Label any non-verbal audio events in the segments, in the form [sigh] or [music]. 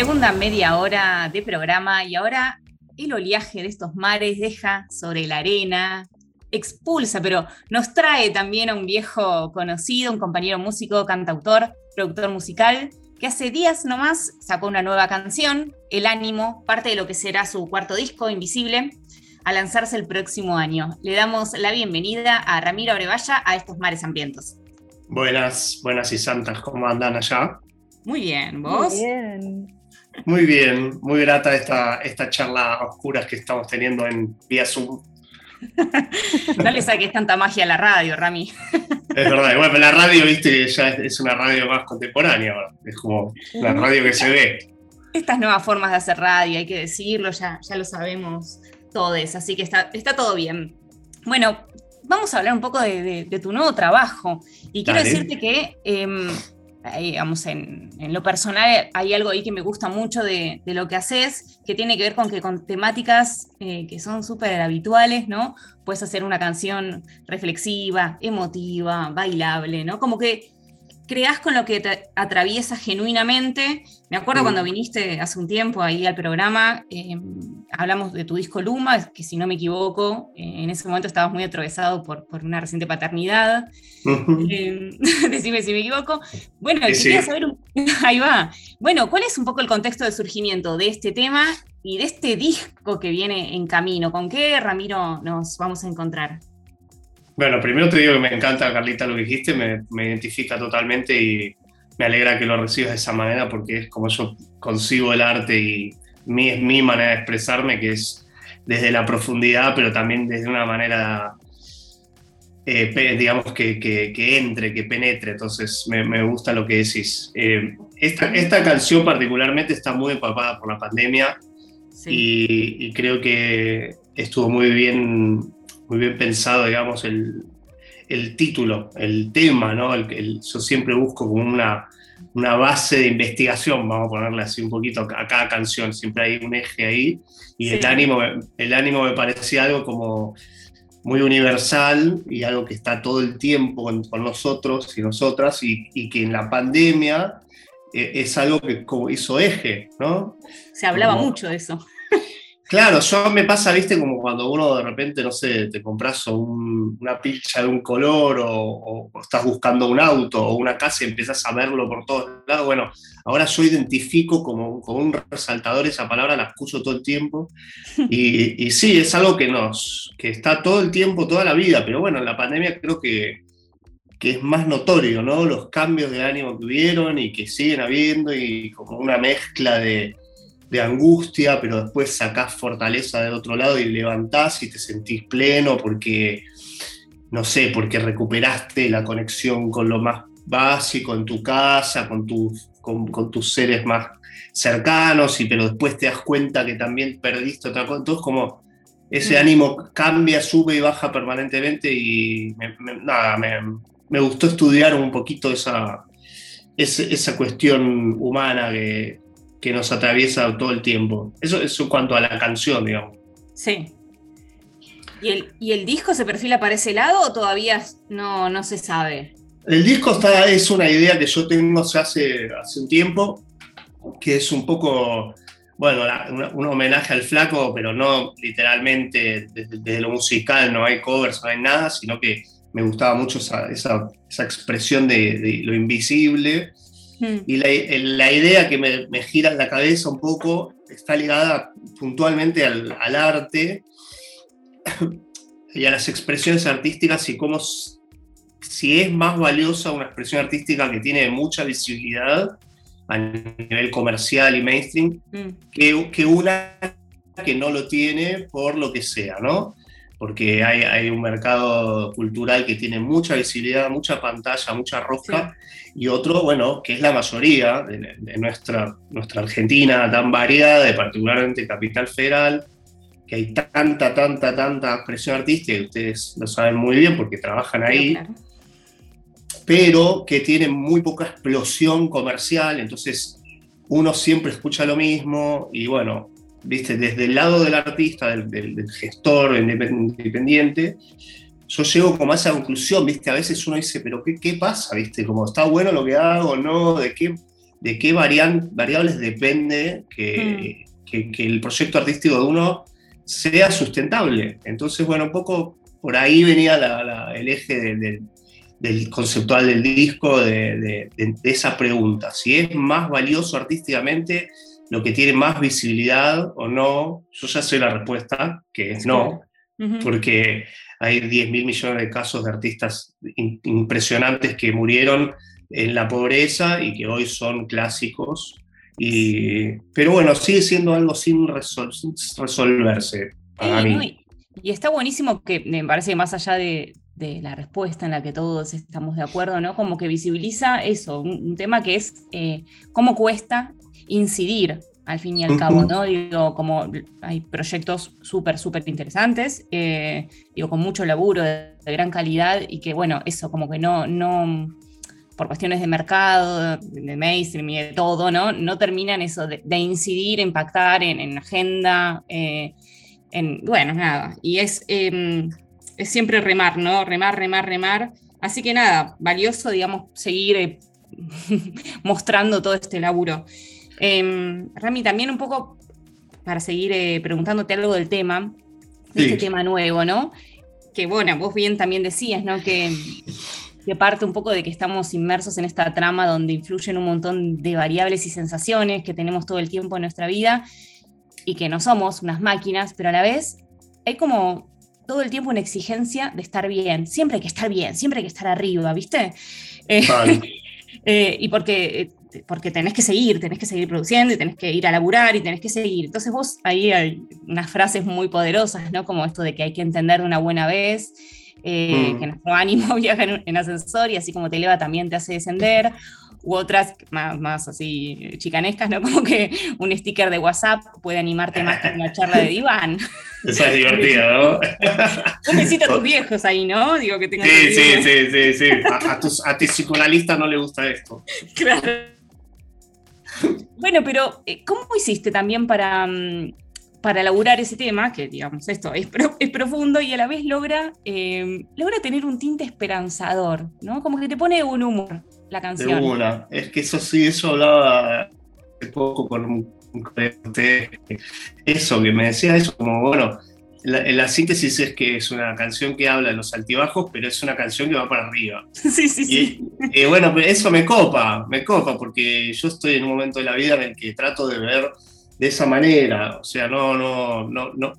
Segunda media hora de programa y ahora el oleaje de estos mares deja sobre la arena, expulsa, pero nos trae también a un viejo conocido, un compañero músico, cantautor, productor musical, que hace días nomás sacó una nueva canción, El Ánimo, parte de lo que será su cuarto disco, Invisible, a lanzarse el próximo año. Le damos la bienvenida a Ramiro Abrevaya a estos mares hambrientos. Buenas, buenas y santas, ¿cómo andan allá? Muy bien, ¿vos? Muy bien. Muy bien, muy grata esta, esta charla oscura que estamos teniendo en vía Zoom. [laughs] no le saques tanta magia a la radio, Rami. Es verdad, bueno, la radio, viste, ya es una radio más contemporánea, es como la radio que se ve. Estas nuevas formas de hacer radio, hay que decirlo, ya, ya lo sabemos todos, así que está, está todo bien. Bueno, vamos a hablar un poco de, tu nuevo trabajo. Y quiero decirte que, em, digamos, en, lo personal hay algo ahí que me gusta mucho de, lo que haces, que tiene que ver con que con temáticas eh, que son súper habituales, ¿no? Puedes hacer una canción reflexiva, emotiva, bailable, ¿no? Como que creas con lo que te atraviesa genuinamente. Me acuerdo cuando viniste hace un tiempo ahí al programa, em, hablamos de tu disco Luma, que si no me equivoco, eh, en ese momento estabas muy atravesado por, por una reciente paternidad. Em, [laughs] decime si me equivoco. Bueno, quería saber, [laughs] ahí va. Bueno, ¿cuál es un poco el contexto de surgimiento de este tema y de este disco que viene en camino? ¿Con qué, Ramiro, nos vamos a encontrar? Bueno, primero te digo que me encanta, Carlita, lo que dijiste, me, identifica totalmente y me alegra que lo recibas de esa manera porque es como yo concibo el arte y mi, es mi manera de expresarme, que es desde la profundidad, pero también desde una manera, eh, digamos, que, que, entre, que penetre. Entonces, me, gusta lo que decís. Eh, esta, esta, canción particularmente está muy empapada por la pandemia y, y, creo que estuvo muy bien muy bien pensado, digamos, el, título, el tema, ¿no? El, yo siempre busco como una, una base de investigación, vamos a ponerle así un poquito a cada canción, siempre hay un eje ahí, y el, ánimo, el ánimo me parecía algo como muy universal y algo que está todo el tiempo con, nosotros y nosotras, y, que en la pandemia eh, es algo que como hizo eje, ¿no? Se hablaba mucho de eso. Claro, yo me pasa, viste, como cuando uno de repente, no sé, te compras una pilcha de un color o, estás buscando un auto o una casa y empiezas a verlo por todos lados. Bueno, ahora yo identifico como, como un resaltador esa palabra, la escucho todo el tiempo. [laughs] Y, y, sí, es algo que nos, que está todo el tiempo, toda la vida, pero bueno, en la pandemia creo que, que es más notorio, ¿no? Los cambios de ánimo que hubieron y que siguen habiendo y como una mezcla de de angustia, pero después sacás fortaleza del otro lado y levantás y te sentís pleno porque, no sé, porque recuperaste la conexión con lo más básico en tu casa, con, con, tus seres más cercanos, y, pero después te das cuenta que también perdiste otra cosa. Entonces, como ese mm. ánimo cambia, sube y baja permanentemente y nada, me, gustó estudiar un poquito esa, esa, esa cuestión humana que, que nos atraviesa todo el tiempo. Eso es cuanto a la canción, digamos. Sí. ¿Y el, ¿Y el, disco se perfila para ese lado o todavía no, no se sabe? El disco está, es una idea que yo tengo hace, hace un tiempo, que es un poco, bueno, un, homenaje al flaco, pero no literalmente desde, lo musical, no hay covers, no hay nada, sino que me gustaba mucho esa, esa, esa expresión de, de, lo invisible Hmm. Y la, idea que me, gira en la cabeza un poco está ligada puntualmente al, arte y a las expresiones artísticas y cómo si es más valiosa una expresión artística que tiene mucha visibilidad a nivel comercial y mainstream hmm. que, que, una que no lo tiene por lo que sea, ¿no? Porque hay, hay un mercado cultural que tiene mucha visibilidad, mucha pantalla, mucha roja, y otro, bueno, que es la mayoría de, nuestra, nuestra Argentina tan variada, de particularmente Capital Federal, que hay tanta, tanta, tanta expresión artística, y ustedes lo saben muy bien porque trabajan ahí, pero que tiene muy poca explosión comercial, entonces uno siempre escucha lo mismo y bueno, viste, desde el lado del artista, del, del gestor independiente, yo llego como a esa conclusión, ¿viste? A veces uno dice, pero ¿qué, qué pasa? ¿Viste? Como está bueno lo que hago, ¿no? ¿De qué, de qué variables depende que, mm. que, el proyecto artístico de uno sea sustentable. Entonces, bueno, un poco por ahí venía el eje del conceptual del disco, de, esa pregunta, si es más valioso artísticamente lo que tiene más visibilidad o no, yo ya sé la respuesta, que es no, porque hay 10 mil millones de casos de artistas impresionantes que murieron en la pobreza y que hoy son clásicos. Y, pero bueno, sigue siendo algo sin, resolverse para mí. y está buenísimo que me parece que más allá de, la respuesta en la que todos estamos de acuerdo, ¿no? Como que visibiliza eso, un, tema que es eh, cómo cuesta incidir al fin y al cabo, ¿no? Digo, como hay proyectos súper, súper interesantes, eh, digo, con mucho laburo de, gran calidad y que, bueno, eso, como que no, no, por cuestiones de mercado, de mainstream y de todo, ¿no? No terminan eso de, incidir, impactar en, agenda, eh, en, bueno, nada, y es, em, es siempre remar, ¿no? Remar, remar, remar. Así que nada, valioso, digamos, seguir eh, [laughs] mostrando todo este laburo. Em, Rami, también un poco para seguir eh, preguntándote algo del tema, de este tema nuevo, ¿no? Que bueno, vos bien también decías, ¿no? Que, que parte un poco de que estamos inmersos en esta trama donde influyen un montón de variables y sensaciones que tenemos todo el tiempo en nuestra vida y que no somos unas máquinas, pero a la vez hay como todo el tiempo una exigencia de estar bien. Siempre hay que estar bien, siempre hay que estar arriba, ¿viste? Eh, [laughs] eh, y porque porque tenés que seguir, tenés que seguir produciendo y tenés que ir a laburar y tenés que seguir. Entonces vos ahí hay unas frases muy poderosas, ¿no? Como esto de que hay que entender de una buena vez, eh, mm. que nuestro ánimo [laughs] viaja en, ascensor y así como te eleva también te hace descender. U otras más, más así chicanescas, ¿no? [laughs] Como que un sticker de WhatsApp puede animarte más que una [laughs] charla de diván. Esa es divertida, ¿no? Un besito a tus viejos ahí, ¿no? Digo que tengan sí, sí, sí, sí, sí, A, a, tus, a tu psicoanalista no le gusta esto. Claro. Bueno, pero eh, ¿cómo hiciste también para, mm, para elaborar ese tema? Que digamos, esto es, es profundo y a la vez logra, eh, logra tener un tinte esperanzador, ¿no? Como que te pone un humor la canción. De una. Es que eso sí, eso hablaba hace poco con un eso, que me decía eso, como bueno, la, síntesis es que es una canción que habla de los altibajos, pero es una canción que va para arriba. Sí, [laughs] sí, sí. Y, bueno, eso me copa, me copa, porque yo estoy en un momento de la vida en el que trato de ver de esa manera. O sea, no, no, no, no.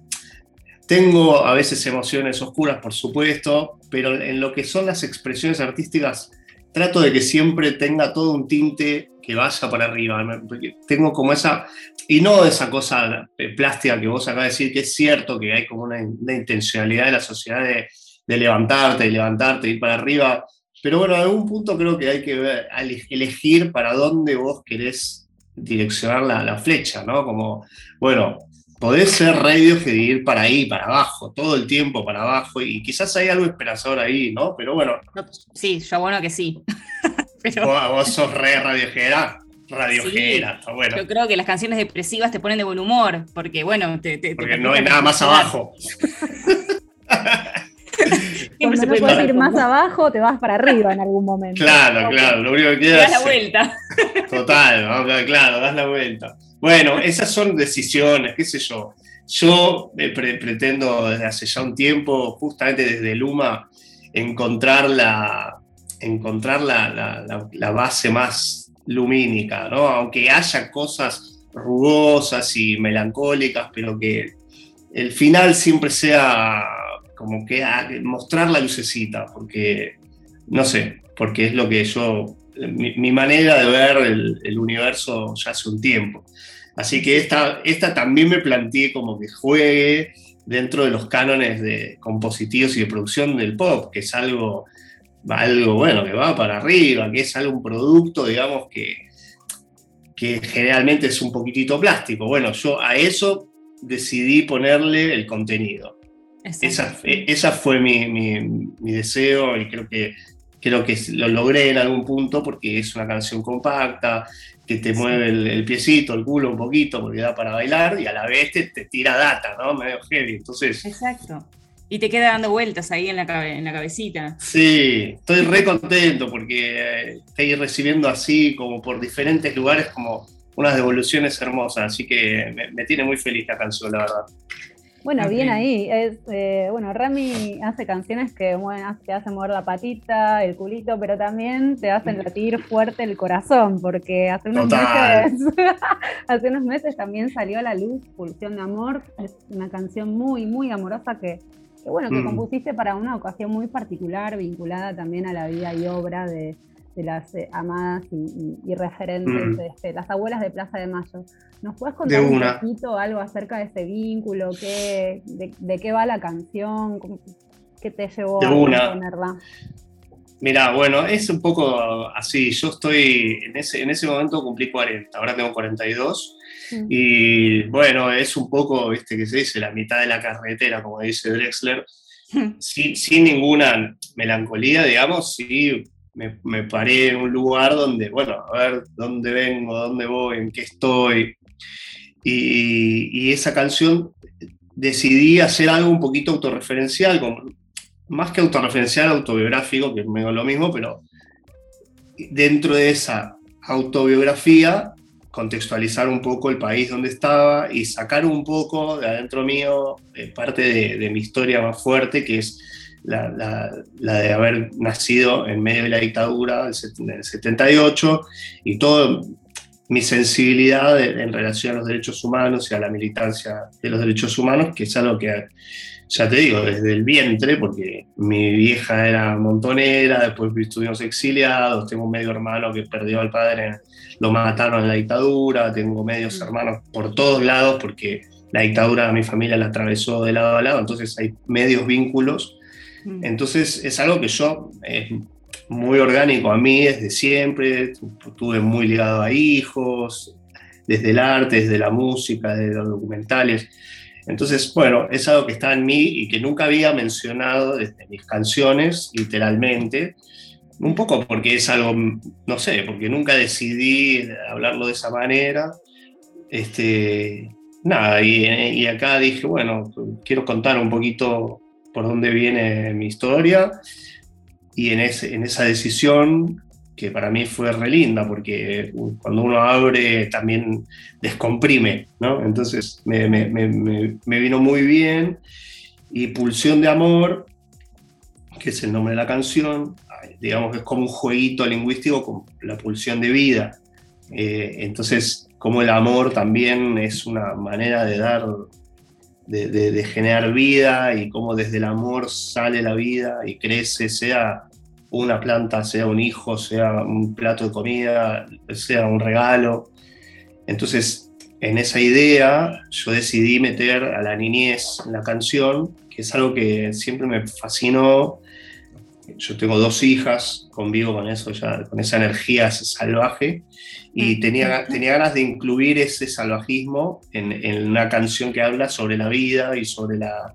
Tengo a veces emociones oscuras, por supuesto, pero en lo que son las expresiones artísticas, trato de que siempre tenga todo un tinte que vaya para arriba. Tengo como esa, y no esa cosa plástica que vos acabas de decir, que es cierto que hay como una, intencionalidad de la sociedad de, levantarte, de levantarte, ir para arriba. Pero bueno, en algún punto creo que hay que elegir para dónde vos querés direccionar la, la flecha, ¿no? Como, bueno, podés ser radio y ir para ahí, para abajo, todo el tiempo para abajo, y quizás hay algo esperanzador ahí, ¿no? Pero bueno. Sí, yo bueno que sí. [laughs] Vos, sos re radiojera. Radiojera, está bueno. Yo creo que las canciones depresivas te ponen de buen humor, porque bueno, te, porque no hay nada más abajo. Cuando no puedes ir más abajo, te vas para arriba en algún momento. Claro, claro, lo único que Das la vuelta. [laughs] Total, claro, das la vuelta. Bueno, esas son decisiones, qué sé yo. Yo pretendo desde hace ya un tiempo, justamente desde Luma, encontrar la, encontrar la, base más lumínica, ¿no? Aunque haya cosas rugosas y melancólicas, pero que el final siempre sea como que mostrar la lucecita, porque, no sé, porque es lo que yo, mi, manera de ver el, universo ya hace un tiempo. Así que esta, esta también me planteé como que juegue dentro de los cánones de compositivos y de producción del pop, que es algo algo bueno, que va para arriba, que es algún producto, digamos, que, que generalmente es un poquitito plástico. Bueno, yo a eso decidí ponerle el contenido. Esa, esa, fue mi, mi, deseo y creo que, creo que lo logré en algún punto porque es una canción compacta, que te mueve el, piecito, el culo un poquito porque da para bailar y a la vez te, te tira data, ¿no? Medio heavy. Entonces, Exacto. Y te queda dando vueltas ahí en la, en la cabecita. Sí, estoy re contento porque eh, estoy recibiendo así como por diferentes lugares como unas devoluciones hermosas, así que me, tiene muy feliz la canción, la verdad. Bueno, bien ahí. Es, eh, bueno, Rami hace canciones que te hacen mover la patita, el culito, pero también te hacen latir fuerte el corazón, porque hace unos meses, [laughs] hace unos meses también salió a la luz Pulsión de Amor. Es una canción muy, muy amorosa que, bueno, que mm. compusiste para una ocasión muy particular, vinculada también a la vida y obra de, de las eh, amadas y, referentes, mm. este, las abuelas de Plaza de Mayo. ¿Nos puedes contar un poquito algo acerca de ese vínculo? Qué, de, qué va la canción? ¿Qué te llevó a ponerla? Mira, bueno, es un poco así. Yo estoy, en ese, en ese momento cumplí 40, ahora tengo 42. Y bueno, es un poco, viste, que se dice, la mitad de la carretera, como dice Drexler. sin, sin ninguna melancolía, digamos, sí me, paré en un lugar donde, bueno, a ver dónde vengo, dónde voy, en qué estoy. Y, esa canción decidí hacer algo un poquito autorreferencial, más que autorreferencial, autobiográfico, que es medio lo mismo, pero dentro de esa autobiografía contextualizar un poco el país donde estaba y sacar un poco de adentro mío eh, parte de, mi historia más fuerte, que es la, de haber nacido en medio de la dictadura del 78 y toda mi sensibilidad en relación a los derechos humanos y a la militancia de los derechos humanos, que es algo que, ya te digo, desde el vientre, porque mi vieja era montonera, después estuvimos exiliados, tengo un medio hermano que perdió al padre, lo mataron en la dictadura, tengo medios mm. hermanos por todos lados, porque la dictadura a mi familia la atravesó de lado a lado, entonces hay medios vínculos Mm. Entonces es algo que yo, es muy orgánico a mí desde siempre, estuve muy ligado a hijos, desde el arte, desde la música, desde los documentales. Entonces, bueno, es algo que está en mí y que nunca había mencionado desde mis canciones, literalmente. Un poco porque es algo, no sé, porque nunca decidí hablarlo de esa manera. Este, nada, y, acá dije, bueno, quiero contar un poquito por dónde viene mi historia y en, ese, en esa decisión que para mí fue re linda, porque cuando uno abre también descomprime, ¿no? Entonces me, vino muy bien. Y Pulsión de Amor, que es el nombre de la canción, digamos que es como un jueguito lingüístico con la pulsión de vida. Eh, entonces, como el amor también es una manera de dar de, generar vida y cómo desde el amor sale la vida y crece, sea una planta, sea un hijo, sea un plato de comida, sea un regalo. Entonces, en esa idea, yo decidí meter a la niñez en la canción, que es algo que siempre me fascinó. Yo tengo dos hijas, convivo con eso ya, con esa energía salvaje, y tenía, tenía ganas de incluir ese salvajismo en, en una canción que habla sobre la vida y sobre la,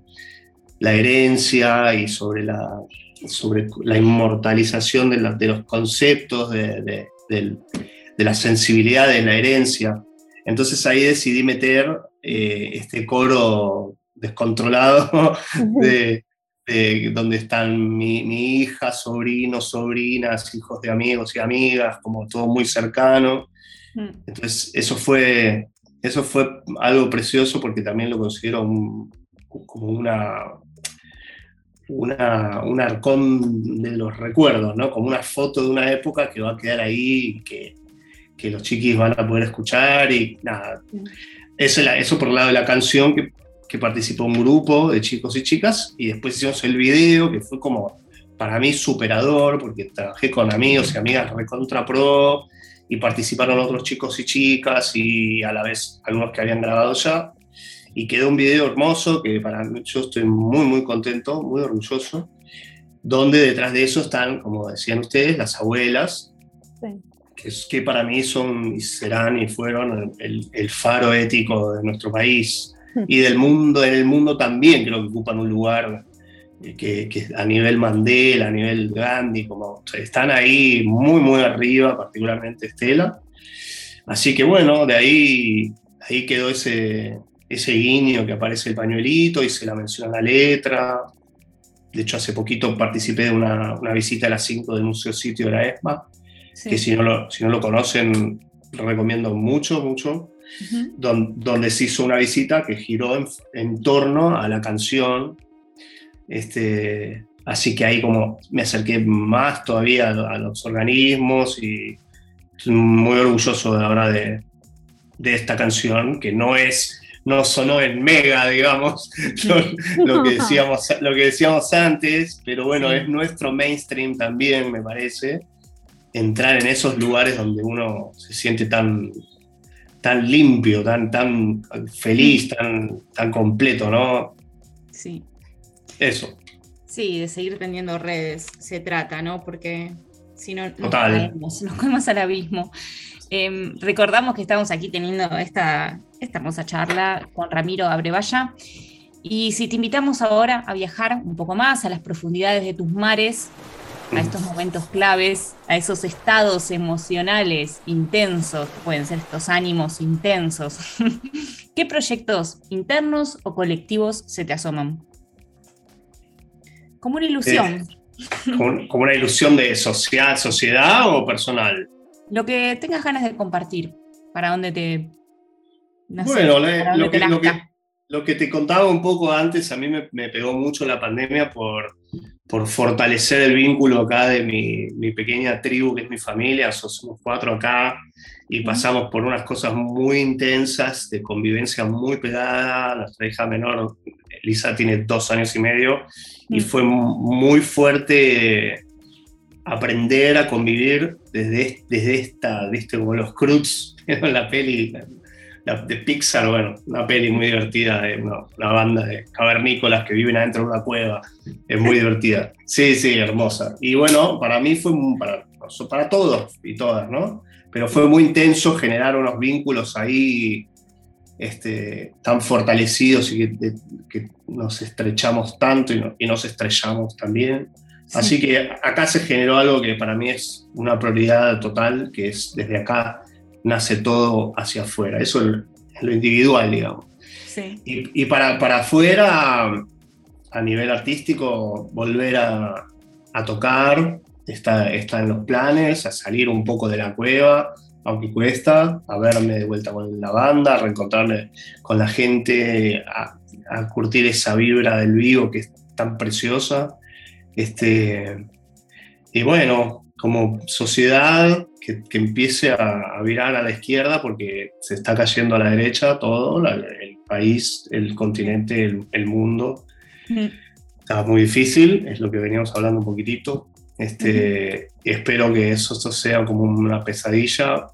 la herencia y sobre la, sobre la inmortalización de, de los conceptos, de, de, de, la sensibilidad de la herencia. Entonces ahí decidí meter eh, este coro descontrolado [laughs] de, donde están mi, hija, sobrinos, sobrinas, hijos de amigos y amigas, como todo muy cercano. Mm. Entonces, eso fue, eso fue algo precioso porque también lo considero como una, una, un arcón de los recuerdos, ¿no? Como una foto de una época que va a quedar ahí, que, que los chiquis van a poder escuchar y nada. Eso, eso por el lado de la canción, que que participó un grupo de chicos y chicas y después hicimos el video que fue como para mí superador porque trabajé con amigos y amigas recontra pro y participaron otros chicos y chicas y a la vez algunos que habían grabado ya y quedó un video hermoso que para mí yo estoy muy muy contento, muy orgulloso donde detrás de eso están, como decían ustedes, las abuelas, que, es, que para mí son y serán y fueron el, el faro ético de nuestro país y del mundo, en el mundo también creo que ocupan un lugar eh, que, a nivel Mandela, a nivel Gandhi, como están ahí muy, muy arriba, particularmente Estela. Así que bueno, de ahí, ahí quedó ese, ese guiño que aparece el pañuelito y se la menciona la letra. de hecho hace poquito participé de una, visita a las 5 del Museo Sitio de la ESMA, que si no, lo, si no lo conocen, recomiendo mucho, mucho, donde, se hizo una visita que giró en, torno a la canción. Este, así que ahí como me acerqué más todavía a, los organismos y muy orgulloso de ahora de, de esta canción, que no es no sonó en mega, digamos, lo, que [laughs] decíamos, lo que decíamos antes, pero bueno, es nuestro mainstream también, me parece, entrar en esos lugares donde uno se siente tan, tan limpio, tan, tan feliz, tan, tan completo, ¿no? Sí. Eso. Sí, de seguir teniendo redes se trata, ¿no? Porque si no, nos caemos, [laughs] nos caemos al abismo. Em, recordamos que estamos aquí teniendo esta, esta hermosa charla con Ramiro Abrevaya. Y si te invitamos ahora a viajar un poco más a las profundidades de tus mares, a estos momentos claves, a esos estados emocionales intensos, pueden ser estos ánimos intensos, [laughs] ¿qué proyectos internos o colectivos se te asoman? Como una ilusión. Eh, como, una ilusión de social, sociedad o personal? Lo que tengas ganas de compartir, para dónde te bueno, lo, que, te contaba un poco antes, a mí me, pegó mucho la pandemia por, por fortalecer el vínculo acá de mi, pequeña tribu, que es mi familia, somos cuatro acá, y pasamos por unas cosas muy intensas, de convivencia muy pegada, nuestra hija menor, Lisa, tiene dos años y medio, y mm. fue muy fuerte aprender a convivir desde, desde esta, viste, como los Cruz [laughs] en la peli, de Pixar, bueno, una peli muy divertida de una, banda de cavernícolas que viven adentro de una cueva. Es muy divertida. Sí, sí, hermosa. Y bueno, para mí fue para, para todos y todas, ¿no? Pero fue muy intenso generar unos vínculos ahí este, tan fortalecidos y que, nos estrechamos tanto y, nos estrellamos también. Así que acá se generó algo que para mí es una prioridad total, que es desde acá nace todo hacia afuera. Eso es lo individual, digamos. Y, para, para afuera, a nivel artístico, volver a, tocar, está, está en los planes, a salir un poco de la cueva, aunque cuesta, a verme de vuelta con la banda, a reencontrarme con la gente, a, a curtir esa vibra del vivo que es tan preciosa. Este, y bueno, como sociedad que, empiece a, virar a la izquierda porque se está cayendo a la derecha todo, el país, el continente, el, mundo. Está muy difícil, es lo que veníamos hablando un poquitito. Este, Espero que eso, sea como una pesadilla,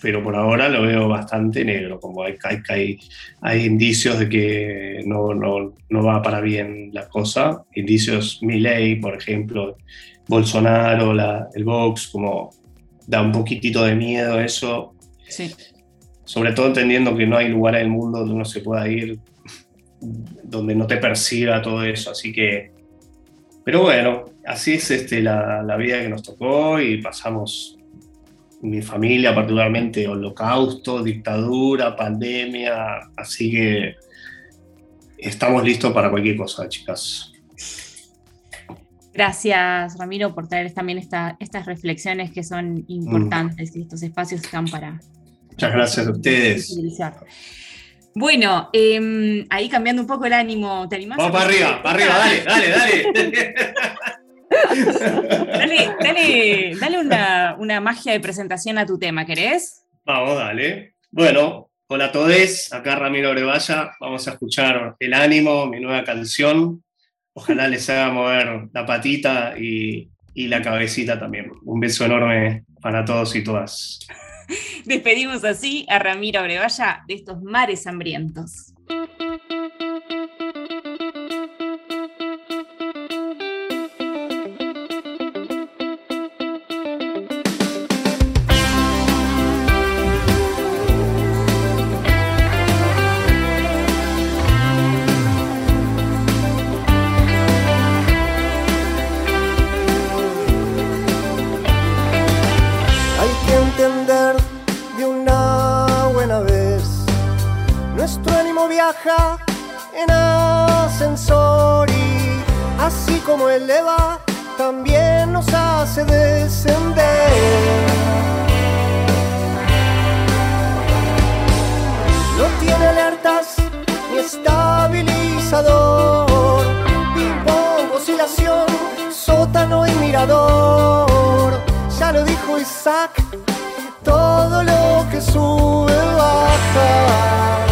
pero por ahora lo veo bastante negro, como hay, hay, hay indicios de que no, no, no, va para bien la cosa, indicios ley por ejemplo, Bolsonaro, la, el Vox, como da un poquitito de miedo eso. Sí. Sobre todo entendiendo que no hay lugar en el mundo donde uno se pueda ir, donde no te persiga todo eso. Así que, pero bueno, así es este, la, la vida que nos tocó y pasamos mi familia particularmente, holocausto, dictadura, pandemia, así que estamos listos para cualquier cosa, chicas. Gracias, Ramiro, por traer también estas reflexiones que son importantes y estos espacios están para. Muchas gracias a ustedes. Bueno, em, ahí cambiando un poco el ánimo, ¿te animás? Vamos para arriba, para arriba, dale, dale, dale. dale, dale, una, una, magia de presentación a tu tema, ¿querés? Vamos, dale. Bueno, hola a todos, acá Ramiro Brevalla, vamos a escuchar El Ánimo, mi nueva canción, Ojalá les haga mover la patita y, la cabecita también. Un beso enorme para todos y todas. [laughs] Despedimos así a Ramiro Abrevaya de estos mares hambrientos. En ascensor y así como eleva, también nos hace descender. No tiene alertas ni estabilizador, ping-pong, oscilación, sótano y mirador. Ya lo dijo Isaac, todo lo que sube baja.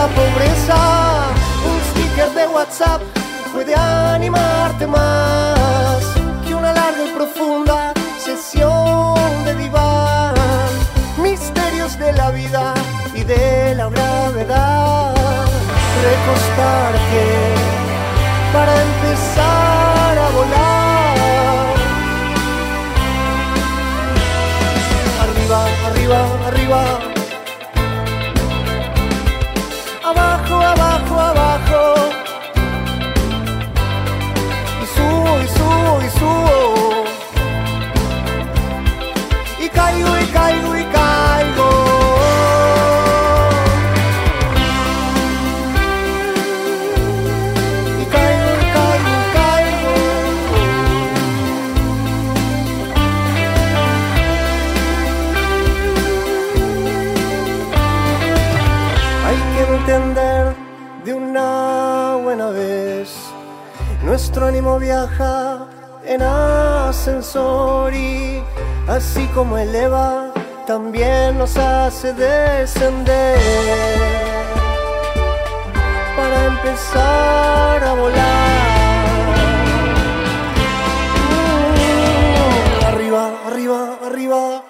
La pobreza. Un sticker de WhatsApp puede animarte más que una larga y profunda sesión de diván. Misterios de la vida y de la gravedad. Recostarte para empezar Ánimo viaja en ascensor y así como eleva, también nos hace descender. Para empezar a volar. Mm, Arriba, arriba, arriba.